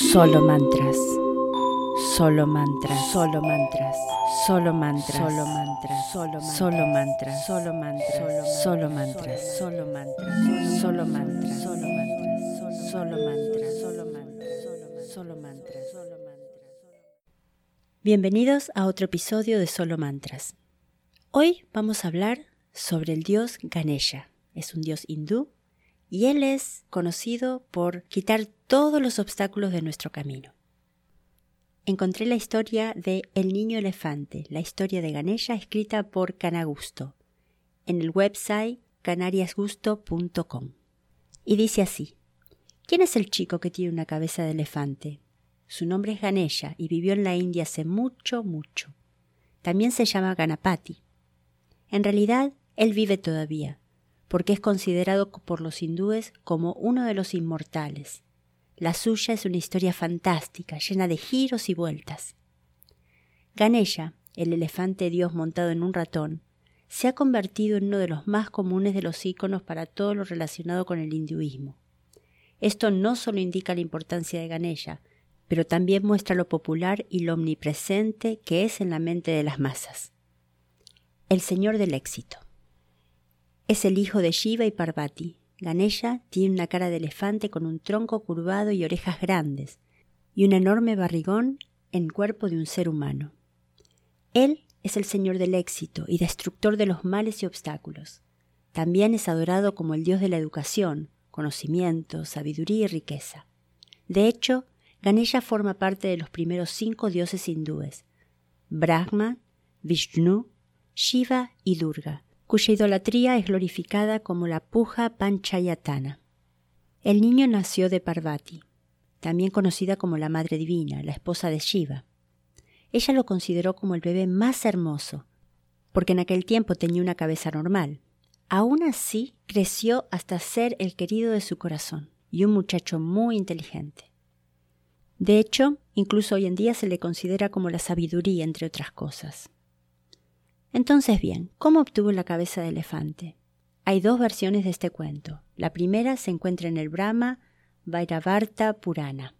Solo mantras. Solo mantras. Solo mantras. Solo mantras. Solo mantras. Solo Solo mantras. Solo mantras. Solo mantras. Solo mantras. Solo mantras. Solo mantras. Solo mantras. Solo mantras. Solo mantras. Bienvenidos a otro episodio de Solo Mantras. Hoy vamos a hablar sobre el dios Ganesha. Es un dios hindú y él es conocido por quitar todos los obstáculos de nuestro camino. Encontré la historia de El niño elefante, la historia de Ganesha escrita por Canagusto, en el website canariasgusto.com. Y dice así: ¿Quién es el chico que tiene una cabeza de elefante? Su nombre es Ganesha y vivió en la India hace mucho, mucho. También se llama Ganapati. En realidad, él vive todavía, porque es considerado por los hindúes como uno de los inmortales. La suya es una historia fantástica, llena de giros y vueltas. Ganesha, el elefante dios montado en un ratón, se ha convertido en uno de los más comunes de los íconos para todo lo relacionado con el hinduismo. Esto no solo indica la importancia de Ganesha, pero también muestra lo popular y lo omnipresente que es en la mente de las masas. El Señor del Éxito. Es el hijo de Shiva y Parvati. Ganesha tiene una cara de elefante con un tronco curvado y orejas grandes, y un enorme barrigón en cuerpo de un ser humano. Él es el señor del éxito y destructor de los males y obstáculos. También es adorado como el dios de la educación, conocimiento, sabiduría y riqueza. De hecho, Ganesha forma parte de los primeros cinco dioses hindúes: Brahma, Vishnu, Shiva y Durga, cuya idolatría es glorificada como la puja panchayatana. El niño nació de Parvati, también conocida como la Madre Divina, la esposa de Shiva. Ella lo consideró como el bebé más hermoso, porque en aquel tiempo tenía una cabeza normal. Aún así, creció hasta ser el querido de su corazón y un muchacho muy inteligente. De hecho, incluso hoy en día se le considera como la sabiduría, entre otras cosas. Entonces bien, ¿cómo obtuvo la cabeza de elefante? Hay dos versiones de este cuento. La primera se encuentra en el Brahma Vairavarta Purana.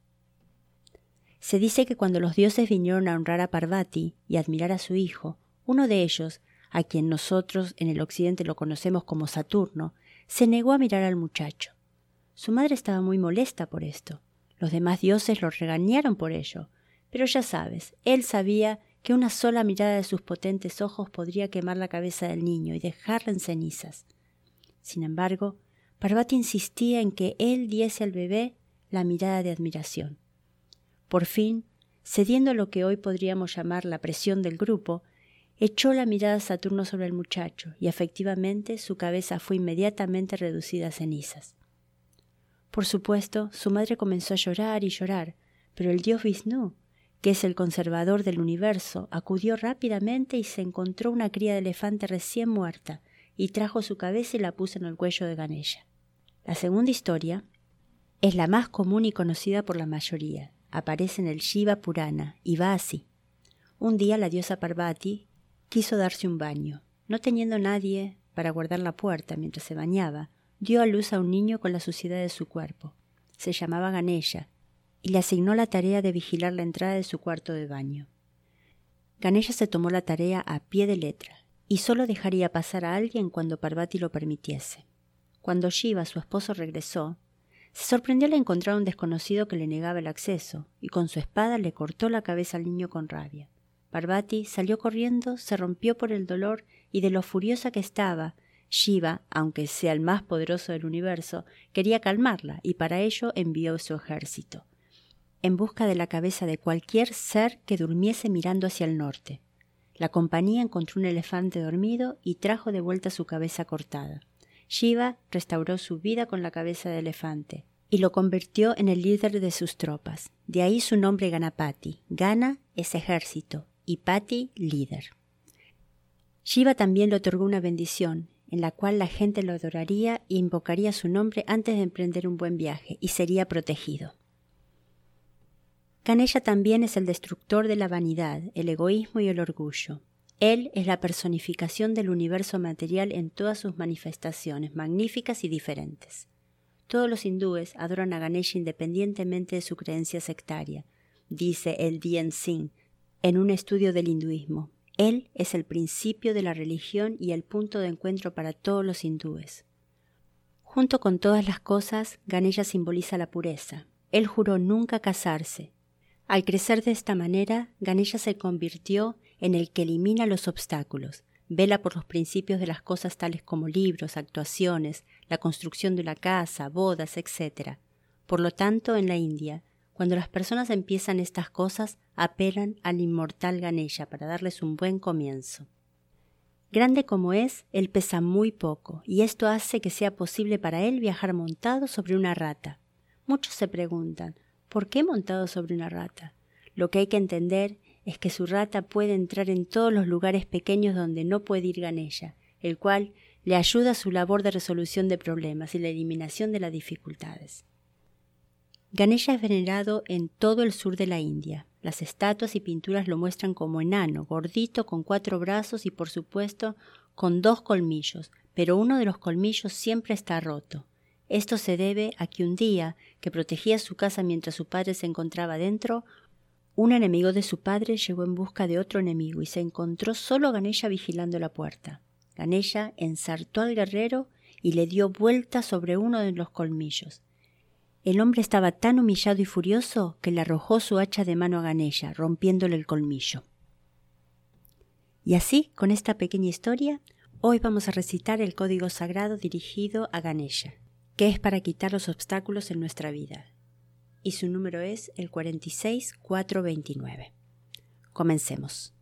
Se dice que cuando los dioses vinieron a honrar a Parvati y admirar a su hijo, uno de ellos, a quien nosotros en el occidente lo conocemos como Saturno, se negó a mirar al muchacho. Su madre estaba muy molesta por esto. Los demás dioses lo regañaron por ello, pero ya sabes, él sabía que una sola mirada de sus potentes ojos podría quemar la cabeza del niño y dejarla en cenizas. Sin embargo, Parvati insistía en que él diese al bebé la mirada de admiración. Por fin, cediendo lo que hoy podríamos llamar la presión del grupo, echó la mirada a Saturno sobre el muchacho y efectivamente su cabeza fue inmediatamente reducida a cenizas. Por supuesto, su madre comenzó a llorar y llorar, pero el dios Vishnu que es el conservador del universo, acudió rápidamente y se encontró una cría de elefante recién muerta, y trajo su cabeza y la puso en el cuello de Ganesha. La segunda historia es la más común y conocida por la mayoría. Aparece en el Shiva Purana y va así. Un día la diosa Parvati quiso darse un baño. No teniendo nadie para guardar la puerta mientras se bañaba, dio a luz a un niño con la suciedad de su cuerpo. Se llamaba Ganesha y le asignó la tarea de vigilar la entrada de su cuarto de baño. Ganesha se tomó la tarea a pie de letra y solo dejaría pasar a alguien cuando Parvati lo permitiese. Cuando Shiva, su esposo, regresó, se sorprendió al encontrar a un desconocido que le negaba el acceso y con su espada le cortó la cabeza al niño con rabia. Parvati salió corriendo, se rompió por el dolor y de lo furiosa que estaba, Shiva, aunque sea el más poderoso del universo, quería calmarla y para ello envió su ejército en busca de la cabeza de cualquier ser que durmiese mirando hacia el norte. La compañía encontró un elefante dormido y trajo de vuelta su cabeza cortada. Shiva restauró su vida con la cabeza de elefante y lo convirtió en el líder de sus tropas. De ahí su nombre Ganapati. Gana es ejército y Pati líder. Shiva también le otorgó una bendición, en la cual la gente lo adoraría e invocaría su nombre antes de emprender un buen viaje y sería protegido. Ganesha también es el destructor de la vanidad, el egoísmo y el orgullo. Él es la personificación del universo material en todas sus manifestaciones magníficas y diferentes. Todos los hindúes adoran a Ganesha independientemente de su creencia sectaria, dice el Dien Singh en un estudio del hinduismo. Él es el principio de la religión y el punto de encuentro para todos los hindúes. Junto con todas las cosas, Ganesha simboliza la pureza. Él juró nunca casarse. Al crecer de esta manera, Ganesha se convirtió en el que elimina los obstáculos, vela por los principios de las cosas tales como libros, actuaciones, la construcción de una casa, bodas, etc. Por lo tanto, en la India, cuando las personas empiezan estas cosas, apelan al inmortal Ganesha para darles un buen comienzo. Grande como es, él pesa muy poco, y esto hace que sea posible para él viajar montado sobre una rata. Muchos se preguntan, ¿por qué montado sobre una rata? Lo que hay que entender es que su rata puede entrar en todos los lugares pequeños donde no puede ir Ganella, el cual le ayuda a su labor de resolución de problemas y la eliminación de las dificultades. Ganesha es venerado en todo el sur de la India. Las estatuas y pinturas lo muestran como enano, gordito, con cuatro brazos y, por supuesto, con dos colmillos, pero uno de los colmillos siempre está roto. Esto se debe a que un día, que protegía su casa mientras su padre se encontraba dentro, un enemigo de su padre llegó en busca de otro enemigo y se encontró solo a Ganesha vigilando la puerta. Ganesha ensartó al guerrero y le dio vuelta sobre uno de los colmillos. El hombre estaba tan humillado y furioso que le arrojó su hacha de mano a Ganesha, rompiéndole el colmillo. Y así, con esta pequeña historia, hoy vamos a recitar el código sagrado dirigido a Ganesha, que es para quitar los obstáculos en nuestra vida y su número es el 46429. Comencemos.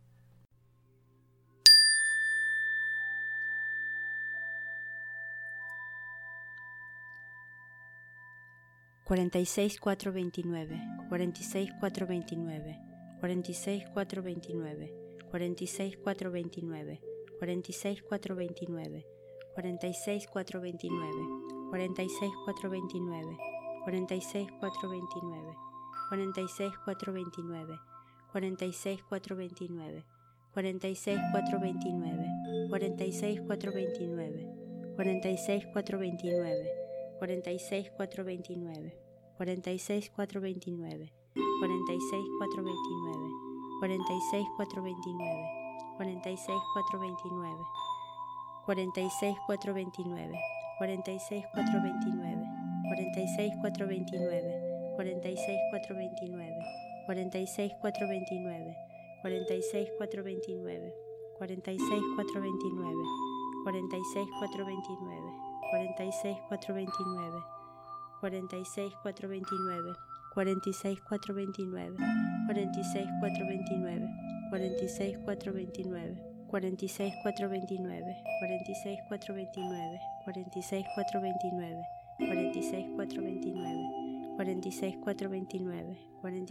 Cuarenta y seis cuatro veintinueve, cuarenta y seis cuatro veintinueve, cuarenta y seis cuatro veintinueve, cuarenta y seis cuatro veintinueve, cuarenta y seis cuatro veintinueve, cuarenta y seis cuatro veintinueve, cuarenta y seis cuatro veintinueve, 46 429, 46 429, 46 429, 46 429, 46 429, 46 429, 46 429, 46 429, 46 429, 46 429, 46 429, 46 429, 46 429, 46 429, 46 429, 46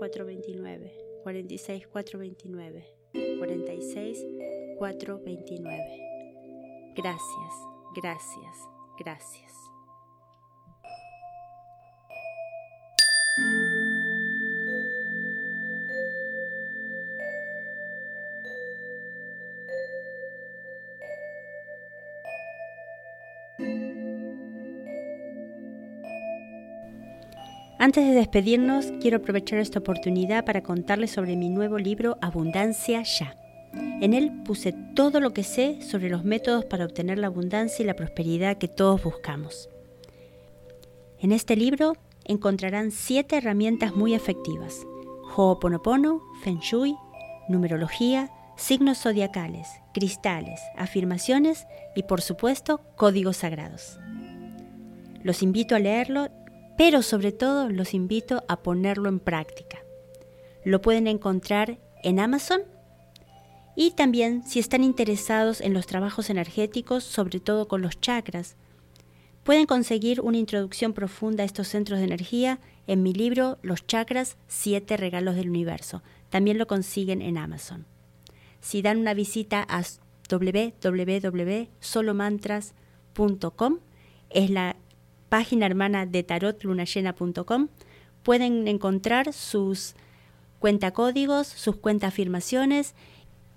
429, 46 429, 46 Gracias, gracias, gracias. Antes de despedirnos, quiero aprovechar esta oportunidad para contarles sobre mi nuevo libro Abundancia Ya. En él puse todo lo que sé sobre los métodos para obtener la abundancia y la prosperidad que todos buscamos. En este libro encontrarán siete herramientas muy efectivas: Ho'oponopono, Feng Shui, numerología, signos zodiacales, cristales, afirmaciones y por supuesto códigos sagrados. Los invito a leerlo pero sobre todo los invito a ponerlo en práctica. Lo pueden encontrar en Amazon y también si están interesados en los trabajos energéticos, sobre todo con los chakras, pueden conseguir una introducción profunda a estos centros de energía en mi libro Los chakras, siete regalos del universo. También lo consiguen en Amazon. Si dan una visita a www.solomantras.com, es la página hermana de tarotlunayena.com pueden encontrar sus cuentacódigos, sus cuentaafirmaciones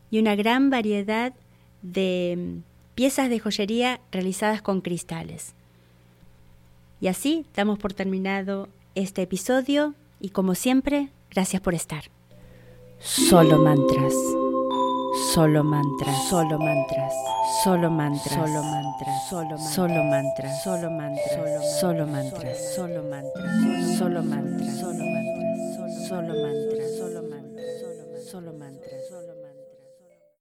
y una gran variedad de mm, piezas de joyería realizadas con cristales. Y así damos por terminado este episodio y como siempre, gracias por estar. Solo mantras. Solo mantras. Solo mantras. Solo mantras. Solo mantras. Solo mantras. Solo mantras. Solo mantras. Solo mantras. Solo mantras. Solo mantras. Solo mantras. Solo mantras. Solo mantras. Solo mantras.